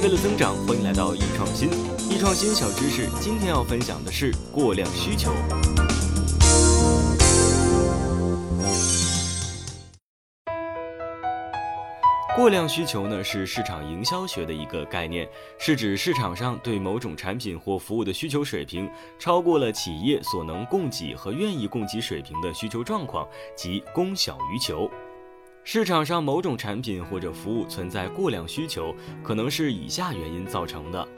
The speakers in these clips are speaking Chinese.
为了增长，欢迎来到易创新。易创新小知识，今天要分享的是过量需求。过量需求呢，是市场营销学的一个概念，是指市场上对某种产品或服务的需求水平超过了企业所能供给和愿意供给水平的需求状况，即供小于求。市场上某种产品或者服务存在过量需求，可能是以下原因造成的。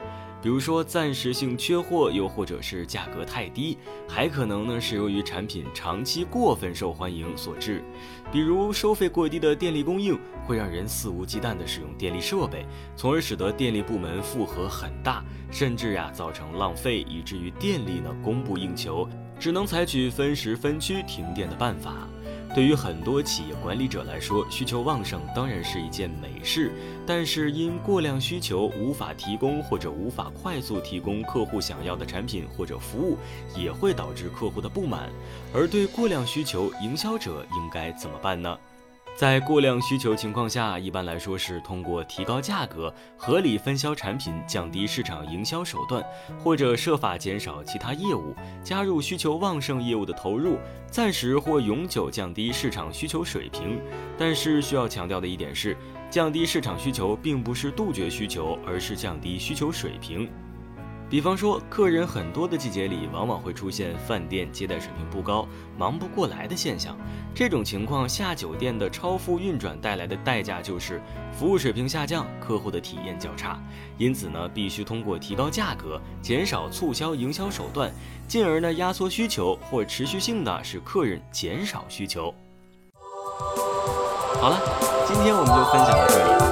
比如说暂时性缺货，又或者是价格太低，还可能呢是由于产品长期过分受欢迎所致。比如收费过低的电力供应，会让人肆无忌惮地使用电力设备，从而使得电力部门负荷很大，甚至呀造成浪费，以至于电力呢供不应求，只能采取分时分区停电的办法。对于很多企业管理者来说，需求旺盛当然是一件美事，但是因过量需求无法提供或者无法快速提供客户想要的产品或者服务，也会导致客户的不满。而对过量需求，营销者应该怎么办呢？在过量需求情况下，一般来说是通过提高价格、合理分销产品、降低市场营销手段，或者设法减少其他业务，加入需求旺盛业务的投入，暂时或永久降低市场需求水平。但是需要强调的一点是，降低市场需求并不是杜绝需求，而是降低需求水平。比方说，客人很多的季节里，往往会出现饭店接待水平不高、忙不过来的现象。这种情况下，酒店的超负运转带来的代价就是服务水平下降，客户的体验较差。因此呢，必须通过提高价格、减少促销营销手段，进而呢压缩需求，或持续性的使客人减少需求。好了，今天我们就分享到这里。